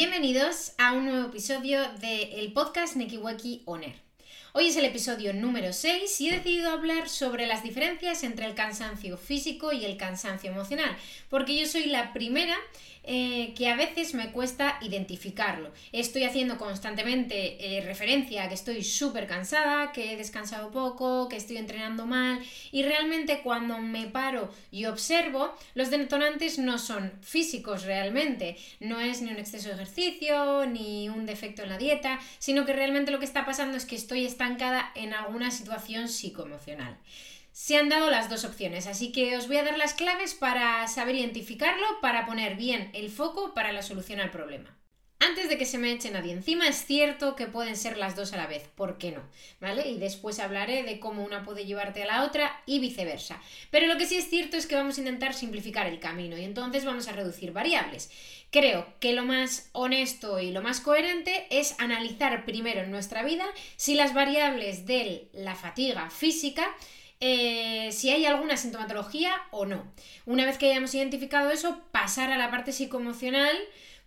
Bienvenidos a un nuevo episodio del podcast Nekiweki Oner. Hoy es el episodio número 6 y he decidido hablar sobre las diferencias entre el cansancio físico y el cansancio emocional, porque yo soy la primera eh, que a veces me cuesta identificarlo. Estoy haciendo constantemente eh, referencia a que estoy súper cansada, que he descansado poco, que estoy entrenando mal y realmente cuando me paro y observo, los detonantes no son físicos realmente, no es ni un exceso de ejercicio, ni un defecto en la dieta, sino que realmente lo que está pasando es que estoy estancada en alguna situación psicoemocional se han dado las dos opciones, así que os voy a dar las claves para saber identificarlo, para poner bien el foco para la solución al problema. Antes de que se me eche nadie encima, es cierto que pueden ser las dos a la vez, ¿por qué no? ¿Vale? Y después hablaré de cómo una puede llevarte a la otra y viceversa. Pero lo que sí es cierto es que vamos a intentar simplificar el camino y entonces vamos a reducir variables. Creo que lo más honesto y lo más coherente es analizar primero en nuestra vida si las variables de la fatiga física eh, si hay alguna sintomatología o no. Una vez que hayamos identificado eso, pasar a la parte psicoemocional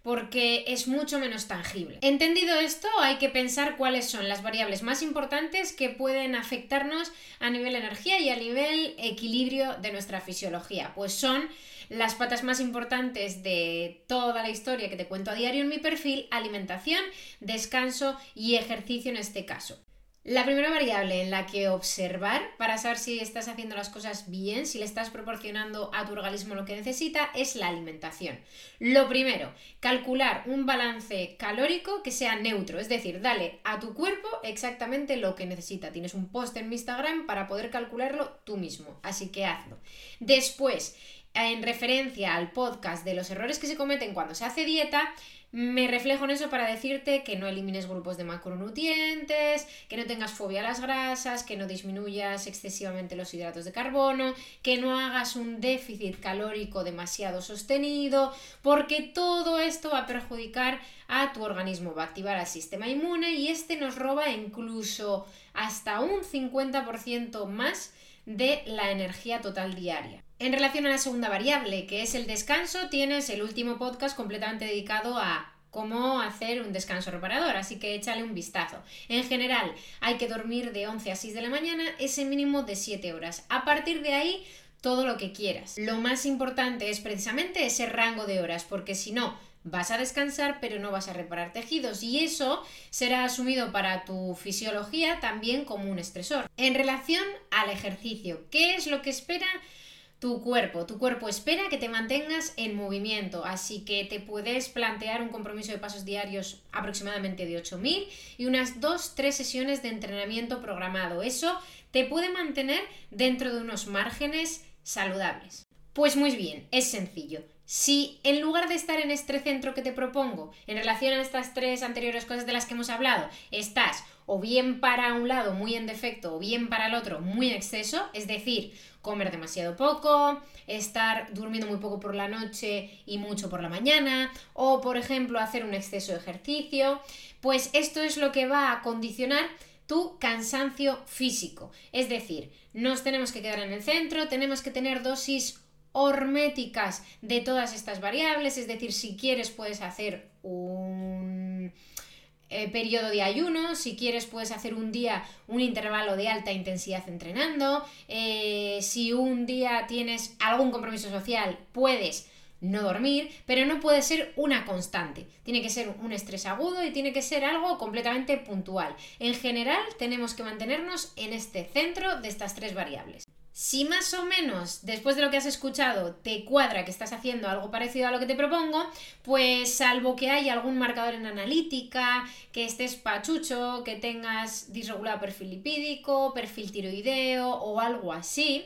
porque es mucho menos tangible. Entendido esto, hay que pensar cuáles son las variables más importantes que pueden afectarnos a nivel energía y a nivel equilibrio de nuestra fisiología. Pues son las patas más importantes de toda la historia que te cuento a diario en mi perfil, alimentación, descanso y ejercicio en este caso. La primera variable en la que observar para saber si estás haciendo las cosas bien, si le estás proporcionando a tu organismo lo que necesita, es la alimentación. Lo primero, calcular un balance calórico que sea neutro, es decir, dale a tu cuerpo exactamente lo que necesita. Tienes un post en mi Instagram para poder calcularlo tú mismo, así que hazlo. Después, en referencia al podcast de los errores que se cometen cuando se hace dieta, me reflejo en eso para decirte que no elimines grupos de macronutrientes, que no tengas fobia a las grasas, que no disminuyas excesivamente los hidratos de carbono, que no hagas un déficit calórico demasiado sostenido, porque todo esto va a perjudicar a tu organismo, va a activar al sistema inmune y este nos roba incluso hasta un 50% más de la energía total diaria. En relación a la segunda variable, que es el descanso, tienes el último podcast completamente dedicado a cómo hacer un descanso reparador, así que échale un vistazo. En general, hay que dormir de 11 a 6 de la mañana, ese mínimo de 7 horas. A partir de ahí, todo lo que quieras. Lo más importante es precisamente ese rango de horas, porque si no, vas a descansar pero no vas a reparar tejidos y eso será asumido para tu fisiología también como un estresor. En relación al ejercicio, ¿qué es lo que espera? Tu cuerpo. Tu cuerpo espera que te mantengas en movimiento, así que te puedes plantear un compromiso de pasos diarios aproximadamente de 8.000 y unas 2-3 sesiones de entrenamiento programado. Eso te puede mantener dentro de unos márgenes saludables. Pues muy bien, es sencillo. Si en lugar de estar en este centro que te propongo, en relación a estas tres anteriores cosas de las que hemos hablado, estás o bien para un lado muy en defecto o bien para el otro muy en exceso, es decir, comer demasiado poco, estar durmiendo muy poco por la noche y mucho por la mañana, o por ejemplo hacer un exceso de ejercicio, pues esto es lo que va a condicionar tu cansancio físico. Es decir, nos tenemos que quedar en el centro, tenemos que tener dosis horméticas de todas estas variables, es decir, si quieres puedes hacer un eh, periodo de ayuno, si quieres puedes hacer un día un intervalo de alta intensidad entrenando, eh, si un día tienes algún compromiso social puedes no dormir, pero no puede ser una constante. Tiene que ser un estrés agudo y tiene que ser algo completamente puntual. En general, tenemos que mantenernos en este centro de estas tres variables. Si más o menos después de lo que has escuchado te cuadra que estás haciendo algo parecido a lo que te propongo, pues salvo que haya algún marcador en analítica, que estés pachucho, que tengas disregulado perfil lipídico, perfil tiroideo o algo así,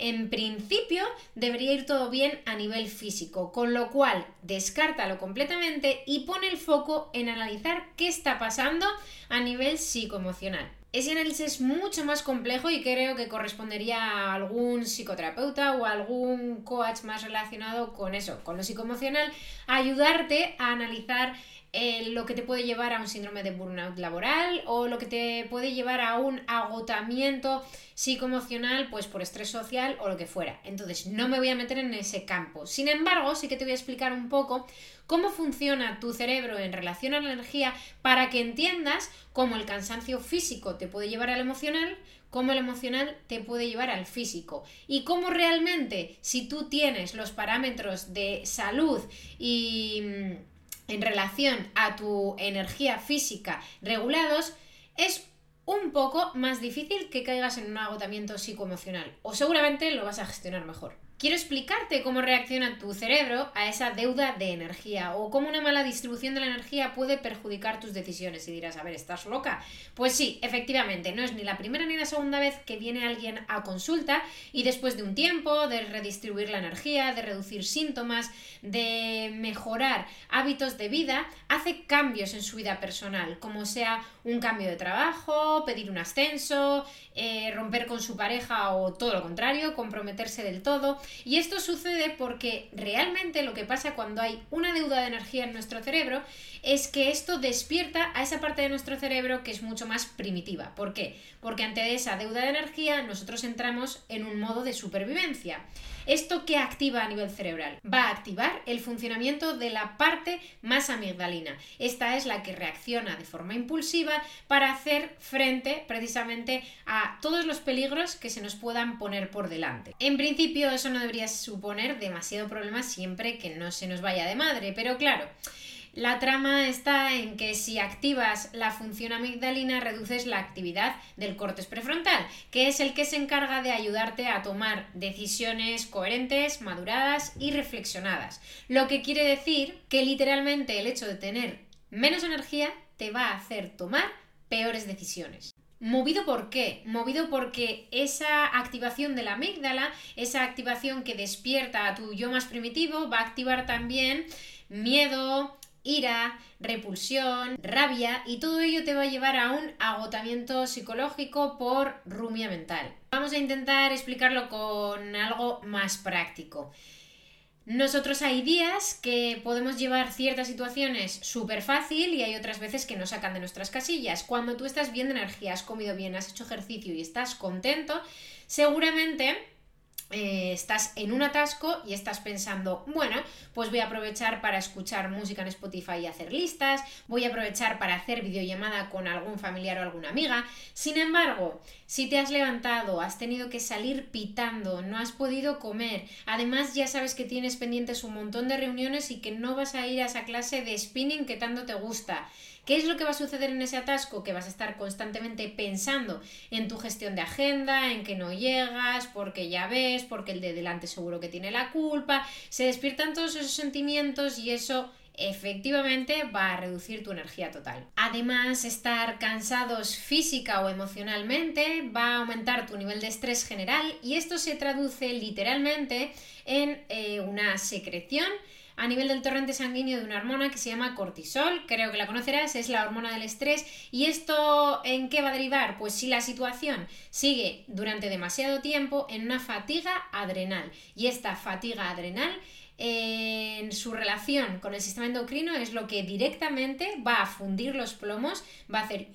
en principio debería ir todo bien a nivel físico, con lo cual descártalo completamente y pone el foco en analizar qué está pasando a nivel psicoemocional. Ese análisis es mucho más complejo y creo que correspondería a algún psicoterapeuta o algún coach más relacionado con eso, con lo psicoemocional, a ayudarte a analizar eh, lo que te puede llevar a un síndrome de burnout laboral o lo que te puede llevar a un agotamiento psicoemocional, pues por estrés social o lo que fuera. Entonces, no me voy a meter en ese campo. Sin embargo, sí que te voy a explicar un poco cómo funciona tu cerebro en relación a la energía para que entiendas cómo el cansancio físico te puede llevar al emocional, cómo el emocional te puede llevar al físico y cómo realmente si tú tienes los parámetros de salud y mm, en relación a tu energía física regulados, es un poco más difícil que caigas en un agotamiento psicoemocional o seguramente lo vas a gestionar mejor. Quiero explicarte cómo reacciona tu cerebro a esa deuda de energía o cómo una mala distribución de la energía puede perjudicar tus decisiones. Y dirás, a ver, ¿estás loca? Pues sí, efectivamente, no es ni la primera ni la segunda vez que viene alguien a consulta y después de un tiempo de redistribuir la energía, de reducir síntomas, de mejorar hábitos de vida, hace cambios en su vida personal, como sea un cambio de trabajo, pedir un ascenso, eh, romper con su pareja o todo lo contrario, comprometerse del todo. Y esto sucede porque realmente lo que pasa cuando hay una deuda de energía en nuestro cerebro es que esto despierta a esa parte de nuestro cerebro que es mucho más primitiva. ¿Por qué? Porque ante esa deuda de energía nosotros entramos en un modo de supervivencia. ¿Esto qué activa a nivel cerebral? Va a activar el funcionamiento de la parte más amigdalina. Esta es la que reacciona de forma impulsiva para hacer frente precisamente a todos los peligros que se nos puedan poner por delante. En principio eso no debería suponer demasiado problema siempre que no se nos vaya de madre, pero claro, la trama está en que si activas la función amigdalina reduces la actividad del cortes prefrontal, que es el que se encarga de ayudarte a tomar decisiones coherentes, maduradas y reflexionadas. Lo que quiere decir que literalmente el hecho de tener menos energía te va a hacer tomar peores decisiones. ¿Movido por qué? Movido porque esa activación de la amígdala, esa activación que despierta a tu yo más primitivo, va a activar también miedo, ira, repulsión, rabia y todo ello te va a llevar a un agotamiento psicológico por rumia mental. Vamos a intentar explicarlo con algo más práctico. Nosotros hay días que podemos llevar ciertas situaciones súper fácil y hay otras veces que nos sacan de nuestras casillas. Cuando tú estás bien de energía, has comido bien, has hecho ejercicio y estás contento, seguramente eh, estás en un atasco y estás pensando, bueno, pues voy a aprovechar para escuchar música en Spotify y hacer listas, voy a aprovechar para hacer videollamada con algún familiar o alguna amiga. Sin embargo, si te has levantado, has tenido que salir pitando, no has podido comer, además ya sabes que tienes pendientes un montón de reuniones y que no vas a ir a esa clase de spinning que tanto te gusta, ¿Qué es lo que va a suceder en ese atasco? Que vas a estar constantemente pensando en tu gestión de agenda, en que no llegas, porque ya ves, porque el de delante seguro que tiene la culpa. Se despiertan todos esos sentimientos y eso efectivamente va a reducir tu energía total. Además, estar cansados física o emocionalmente va a aumentar tu nivel de estrés general y esto se traduce literalmente en eh, una secreción a nivel del torrente sanguíneo de una hormona que se llama cortisol, creo que la conocerás, es la hormona del estrés. ¿Y esto en qué va a derivar? Pues si la situación sigue durante demasiado tiempo en una fatiga adrenal. Y esta fatiga adrenal en su relación con el sistema endocrino es lo que directamente va a fundir los plomos, va a hacer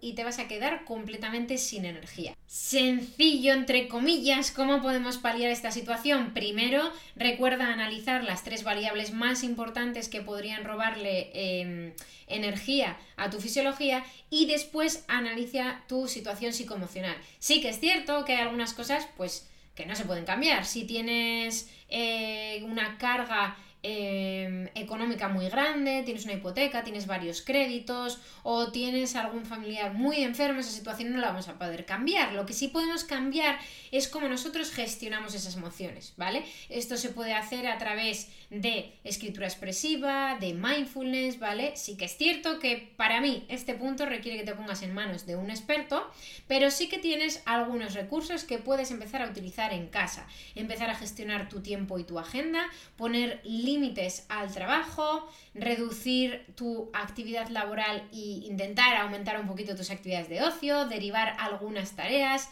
y te vas a quedar completamente sin energía. Sencillo, entre comillas, ¿cómo podemos paliar esta situación? Primero, recuerda analizar las tres variables más importantes que podrían robarle em, energía a tu fisiología y después analiza tu situación psicoemocional. Sí que es cierto que hay algunas cosas, pues, que no se pueden cambiar. Si tienes eh, una carga Em, económica muy grande, tienes una hipoteca, tienes varios créditos o tienes algún familiar muy enfermo, esa situación no la vamos a poder cambiar. Lo que sí podemos cambiar es cómo nosotros gestionamos esas emociones, ¿vale? Esto se puede hacer a través de escritura expresiva, de mindfulness, ¿vale? Sí que es cierto que para mí este punto requiere que te pongas en manos de un experto, pero sí que tienes algunos recursos que puedes empezar a utilizar en casa. Empezar a gestionar tu tiempo y tu agenda, poner límites al trabajo, reducir tu actividad laboral e intentar aumentar un poquito tus actividades de ocio, derivar algunas tareas.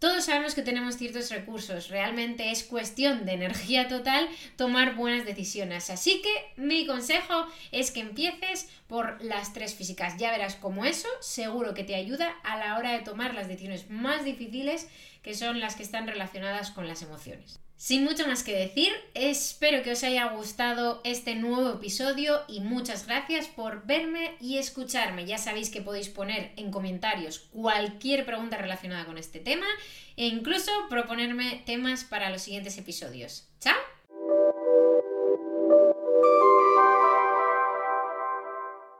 Todos sabemos que tenemos ciertos recursos, realmente es cuestión de energía total tomar buenas decisiones. Así que mi consejo es que empieces por las tres físicas. Ya verás cómo eso seguro que te ayuda a la hora de tomar las decisiones más difíciles, que son las que están relacionadas con las emociones. Sin mucho más que decir, espero que os haya gustado este nuevo episodio y muchas gracias por verme y escucharme. Ya sabéis que podéis poner en comentarios cualquier pregunta relacionada con este tema e incluso proponerme temas para los siguientes episodios. ¡Chao!